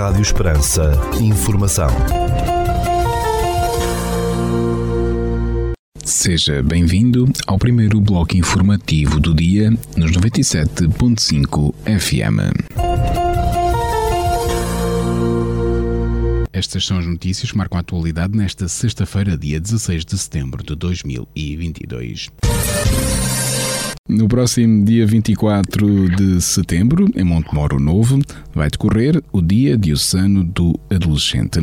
Rádio Esperança. Informação. Seja bem-vindo ao primeiro bloco informativo do dia nos 97.5 FM. Estas são as notícias que marcam a atualidade nesta sexta-feira, dia 16 de setembro de 2022. No próximo dia 24 de setembro, em Montemoro Novo, vai decorrer o Dia Diocesano do Adolescente.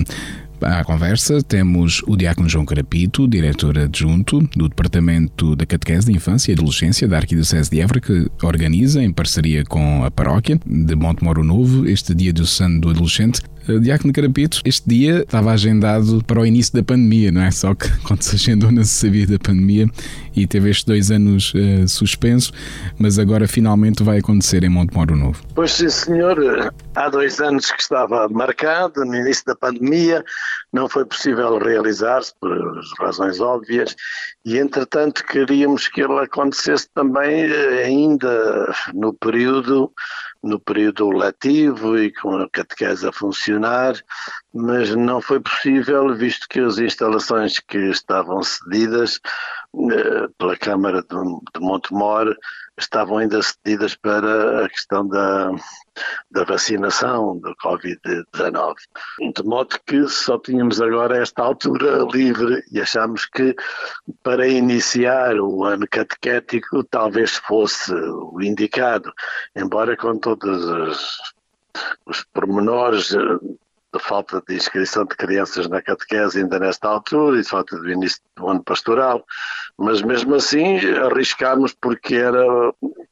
À conversa temos o Diácono João Carapito, diretor adjunto do Departamento da Catequese de Infância e Adolescência da Arquidiocese de Évora, que organiza, em parceria com a paróquia de Montemoro Novo, este Dia Diocesano do Adolescente. Eh, Diácono Carapito, este dia estava agendado para o início da pandemia, não é? Só que quando se agendou não se sabia da pandemia e teve estes dois anos uh, suspenso, mas agora finalmente vai acontecer em Montemoro Novo. Pois sim, senhor. Há dois anos que estava marcado, no início da pandemia, não foi possível realizar-se por razões óbvias e, entretanto, queríamos que ele acontecesse também eh, ainda no período no período letivo e com a catequese a funcionar, mas não foi possível, visto que as instalações que estavam cedidas pela Câmara de, de Montemor estavam ainda cedidas para a questão da, da vacinação do Covid-19. De modo que só tínhamos agora esta altura livre e achamos que para iniciar o ano catequético talvez fosse o indicado, embora com todos os, pormenores falta de inscrição de crianças na catequese ainda nesta altura e falta do início do ano pastoral, mas mesmo assim arriscámos porque era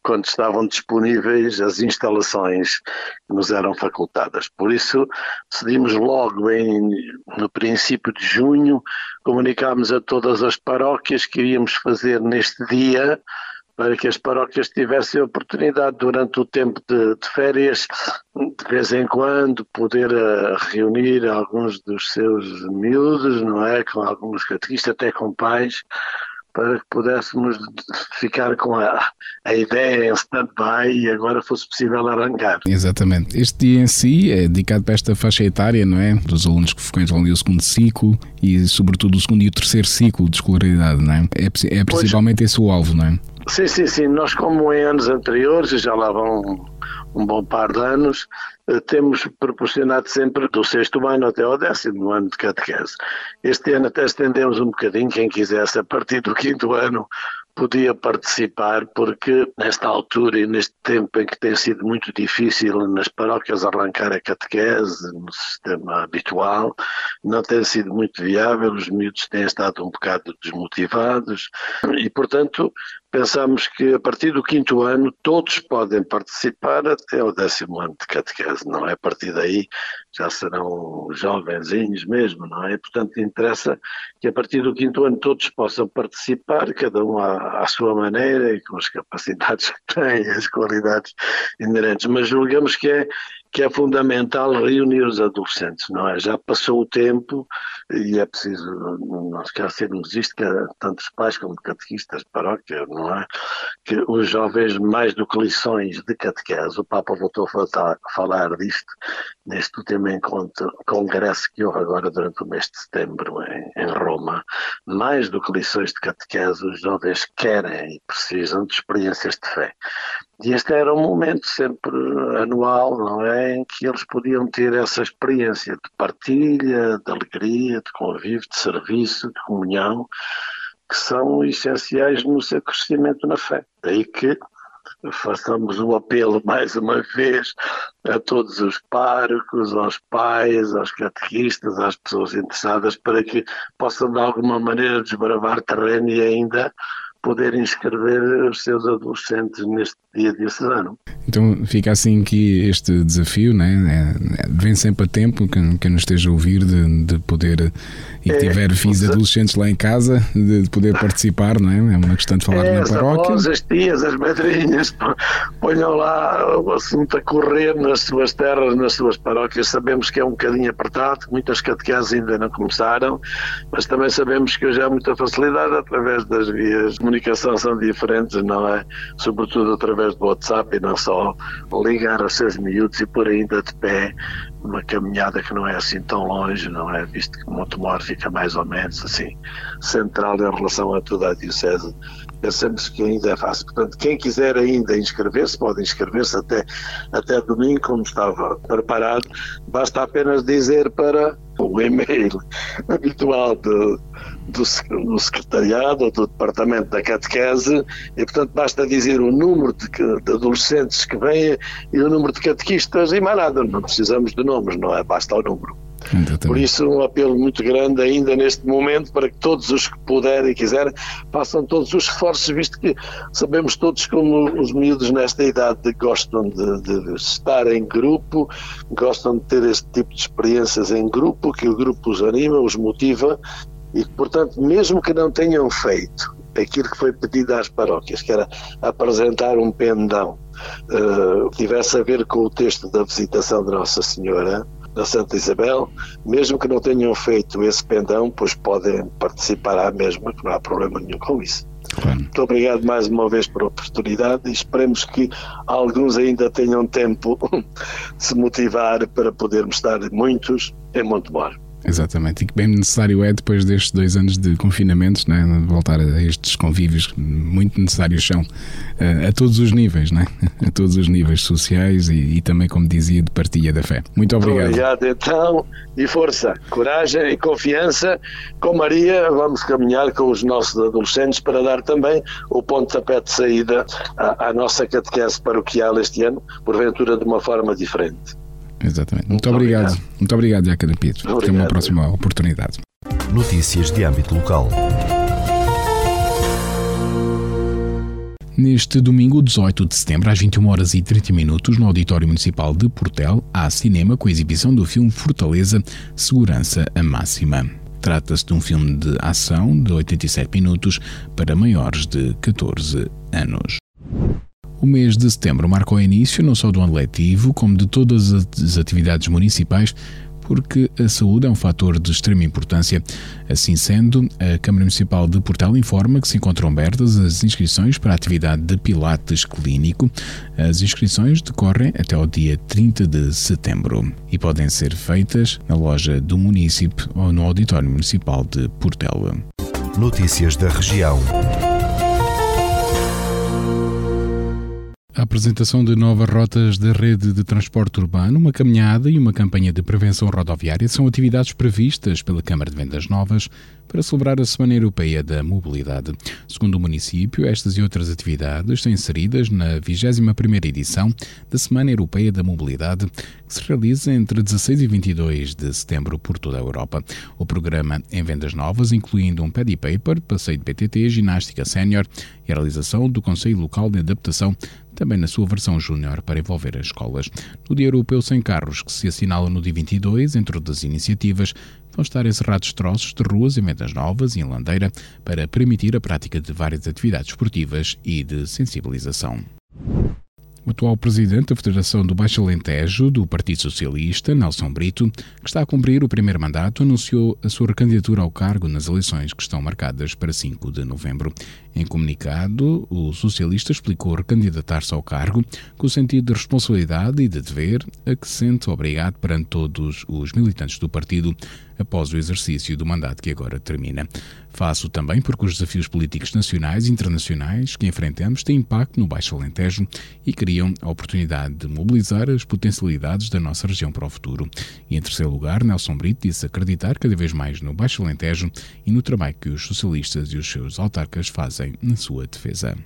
quando estavam disponíveis as instalações que nos eram facultadas. Por isso decidimos logo em, no princípio de junho, comunicámos a todas as paróquias que iríamos fazer neste dia para que as paróquias tivessem a oportunidade durante o tempo de, de férias, de vez em quando, poder uh, reunir alguns dos seus miúdos, não é? Com alguns catequistas, até com pais, para que pudéssemos ficar com a, a ideia em stand-by e agora fosse possível arrancar. Exatamente. Este dia em si é dedicado para esta faixa etária, não é? Dos alunos que frequentam ali o segundo ciclo e, sobretudo, o segundo e o terceiro ciclo de escolaridade, não é? É, é principalmente pois. esse o alvo, não é? Sim, sim, sim. Nós, como em anos anteriores, já lá vão um bom par de anos, eh, temos proporcionado sempre do sexto ano até ao décimo ano de catequese. Este ano até estendemos um bocadinho, quem quisesse, a partir do quinto ano podia participar, porque nesta altura e neste tempo em que tem sido muito difícil nas paróquias arrancar a catequese no sistema habitual, não tem sido muito viável, os miúdos têm estado um bocado desmotivados e, portanto, pensamos que a partir do quinto ano todos podem participar até o décimo ano de catequese, não é? A partir daí já serão jovenzinhos mesmo, não é? Portanto, interessa que a partir do quinto ano todos possam participar, cada um à, à sua maneira e com as capacidades que têm, as qualidades inerentes, mas julgamos que é que é fundamental reunir os adolescentes, não é? Já passou o tempo e é preciso não esquecermos isto, que tantos pais como catequistas, paróquia, não é? Que os jovens, mais do que lições de catequese, o Papa voltou a falar disto neste último encontro, congresso que houve agora durante o mês de setembro em, em Roma, mais do que lições de catequese, os jovens querem e precisam de experiências de fé. E este era um momento sempre anual, não é? Em que eles podiam ter essa experiência de partilha, de alegria, de convívio, de serviço, de comunhão, que são essenciais no seu crescimento na fé. Daí que façamos o apelo mais uma vez a todos os párocos, aos pais, aos catequistas, às pessoas interessadas, para que possam de alguma maneira desbravar terreno e ainda poder inscrever os seus adolescentes neste dia diocesano. Então fica assim que este desafio, né? É, vem sempre a tempo, quem, quem nos esteja a ouvir, de, de poder, e que é, tiver filhos adolescentes lá em casa, de, poder participar, não é? É uma questão de falar é, na paróquia. Avós, as tias, as madrinhas, ponham lá o assunto a correr nas suas terras, nas suas paróquias. Sabemos que é um bocadinho apertado, muitas catequeses ainda não começaram, mas também sabemos que hoje há muita facilidade através das vias comunicação são diferentes, não é? Sobretudo através através do WhatsApp e não só ligar aos seus miúdos e pôr ainda de pé uma caminhada que não é assim tão longe, não é? Visto que Montemor fica mais ou menos assim central em relação a toda a Diocese. Pensamos que ainda é fácil. Portanto, quem quiser ainda inscrever-se, pode inscrever-se até, até domingo, como estava preparado. Basta apenas dizer para o e-mail habitual de, do, do secretariado ou do departamento da catequese e, portanto, basta dizer o número de, de adolescentes que vêm e o número de catequistas e mais nada. Não precisamos de nomes, não é? Basta o número. Exatamente. Por isso, um apelo muito grande ainda neste momento para que todos os que puderem e quiserem façam todos os esforços, visto que sabemos todos como os miúdos nesta idade gostam de, de estar em grupo, gostam de ter este tipo de experiências em grupo, que o grupo os anima, os motiva e, portanto, mesmo que não tenham feito aquilo que foi pedido às paróquias, que era apresentar um pendão, uh, tivesse a ver com o texto da visitação de Nossa Senhora, da Santa Isabel, mesmo que não tenham feito esse pendão, pois podem participar à mesma, que não há problema nenhum com isso. Claro. Muito obrigado mais uma vez pela oportunidade e esperemos que alguns ainda tenham tempo de se motivar para podermos estar muitos em Montemor. Exatamente, e que bem necessário é depois destes dois anos de confinamentos, né, voltar a estes convívios muito necessários são a, a todos os níveis, né, a todos os níveis sociais e, e, também, como dizia, de partilha da fé. Muito obrigado. Obrigado então, e força, coragem e confiança. Com Maria, vamos caminhar com os nossos adolescentes para dar também o pontapé de saída à, à nossa catequese paroquial este ano, porventura de uma forma diferente. Exatamente. Muito, Muito obrigado. obrigado. Muito obrigado, Jaca Pedro. Até uma próxima oportunidade. Notícias de âmbito local. Neste domingo, 18 de setembro, às 21 horas e 30 minutos, no Auditório Municipal de Portel, há cinema com a exibição do filme Fortaleza Segurança a Máxima. Trata-se de um filme de ação de 87 minutos para maiores de 14 anos. O mês de setembro marca o início não só do ano letivo, como de todas as atividades municipais, porque a saúde é um fator de extrema importância. Assim sendo, a Câmara Municipal de Portal informa que se encontram abertas as inscrições para a atividade de Pilates Clínico. As inscrições decorrem até ao dia 30 de setembro e podem ser feitas na loja do município ou no Auditório Municipal de Portela. Notícias da região. A apresentação de novas rotas da rede de transporte urbano, uma caminhada e uma campanha de prevenção rodoviária são atividades previstas pela Câmara de Vendas Novas para celebrar a Semana Europeia da Mobilidade. Segundo o município, estas e outras atividades estão inseridas na 21ª edição da Semana Europeia da Mobilidade, que se realiza entre 16 e 22 de setembro por toda a Europa. O programa em vendas novas, incluindo um paddy paper, passeio de BTT, ginástica sénior e a realização do Conselho Local de Adaptação também na sua versão júnior para envolver as escolas. No Dia Europeu Sem Carros, que se assinala no dia 22, entre outras iniciativas, vão estar encerrados troços de ruas em Vendas Novas e em Landeira para permitir a prática de várias atividades esportivas e de sensibilização. O atual presidente da Federação do Baixo Alentejo, do Partido Socialista, Nelson Brito, que está a cumprir o primeiro mandato, anunciou a sua candidatura ao cargo nas eleições que estão marcadas para 5 de novembro. Em comunicado, o socialista explicou recandidatar-se ao cargo com o sentido de responsabilidade e de dever a que se sente obrigado perante todos os militantes do partido após o exercício do mandato que agora termina. Faço também porque os desafios políticos nacionais e internacionais que enfrentamos têm impacto no Baixo Alentejo e criam a oportunidade de mobilizar as potencialidades da nossa região para o futuro. E em terceiro lugar, Nelson Brito disse acreditar cada vez mais no Baixo Alentejo e no trabalho que os socialistas e os seus autarcas fazem na sua defesa.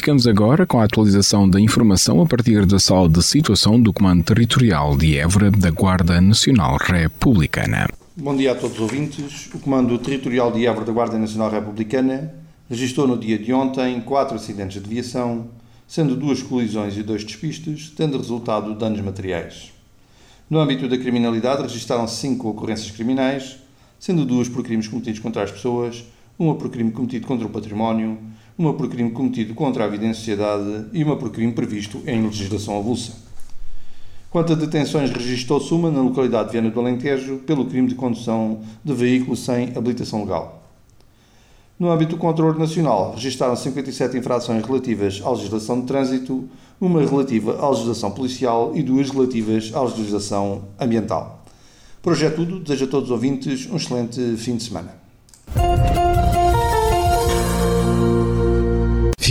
Ficamos agora com a atualização da informação a partir da sala de situação do Comando Territorial de Évora da Guarda Nacional Republicana. Bom dia a todos os ouvintes. O Comando Territorial de Évora da Guarda Nacional Republicana registrou no dia de ontem quatro acidentes de viação, sendo duas colisões e dois despistes, tendo resultado danos materiais. No âmbito da criminalidade, registaram-se cinco ocorrências criminais, sendo duas por crimes cometidos contra as pessoas, uma por crime cometido contra o património, uma por crime cometido contra a vida em sociedade e uma por crime previsto em legislação avulsa. Quanto a detenções, registrou-se uma na localidade de Viana do Alentejo pelo crime de condução de veículo sem habilitação legal. No âmbito do controle nacional, registaram 57 infrações relativas à legislação de trânsito, uma relativa à legislação policial e duas relativas à legislação ambiental. Hoje é tudo. Desejo a todos os ouvintes um excelente fim de semana.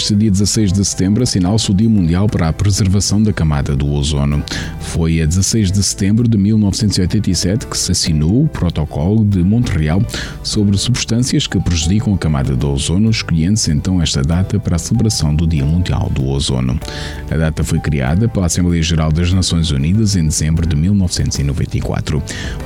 Neste dia 16 de setembro assinala-se o Dia Mundial para a Preservação da Camada do Ozono. Foi a 16 de setembro de 1987 que se assinou o Protocolo de Montreal sobre substâncias que prejudicam a camada do ozono, escolhendo-se então esta data para a celebração do Dia Mundial do Ozono. A data foi criada pela Assembleia Geral das Nações Unidas em dezembro de 1994.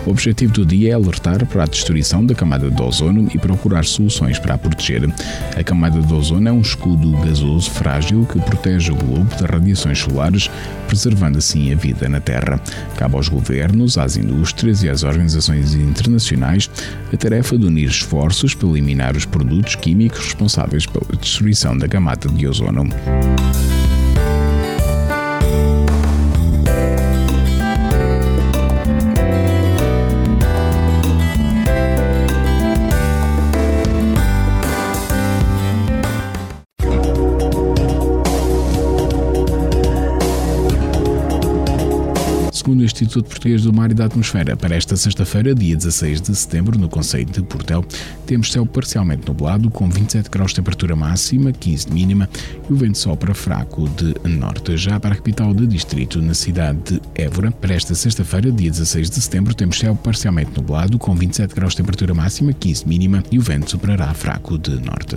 O objetivo do dia é alertar para a destruição da camada do ozono e procurar soluções para a proteger. A camada do ozono é um escudo gasoso frágil que protege o globo das radiações solares, preservando assim a vida na Terra. Cabe aos governos, às indústrias e às organizações internacionais a tarefa de unir esforços para eliminar os produtos químicos responsáveis pela destruição da camada de ozono. Instituto Português do Mar e da Atmosfera, para esta sexta-feira, dia 16 de setembro, no Conselho de Portel, temos céu parcialmente nublado, com 27 graus de temperatura máxima, 15 de mínima, e o vento sopra fraco de norte. Já para a capital do distrito, na cidade de Évora, para esta sexta-feira, dia 16 de setembro, temos céu parcialmente nublado, com 27 graus de temperatura máxima, 15 de mínima, e o vento soprará fraco de norte.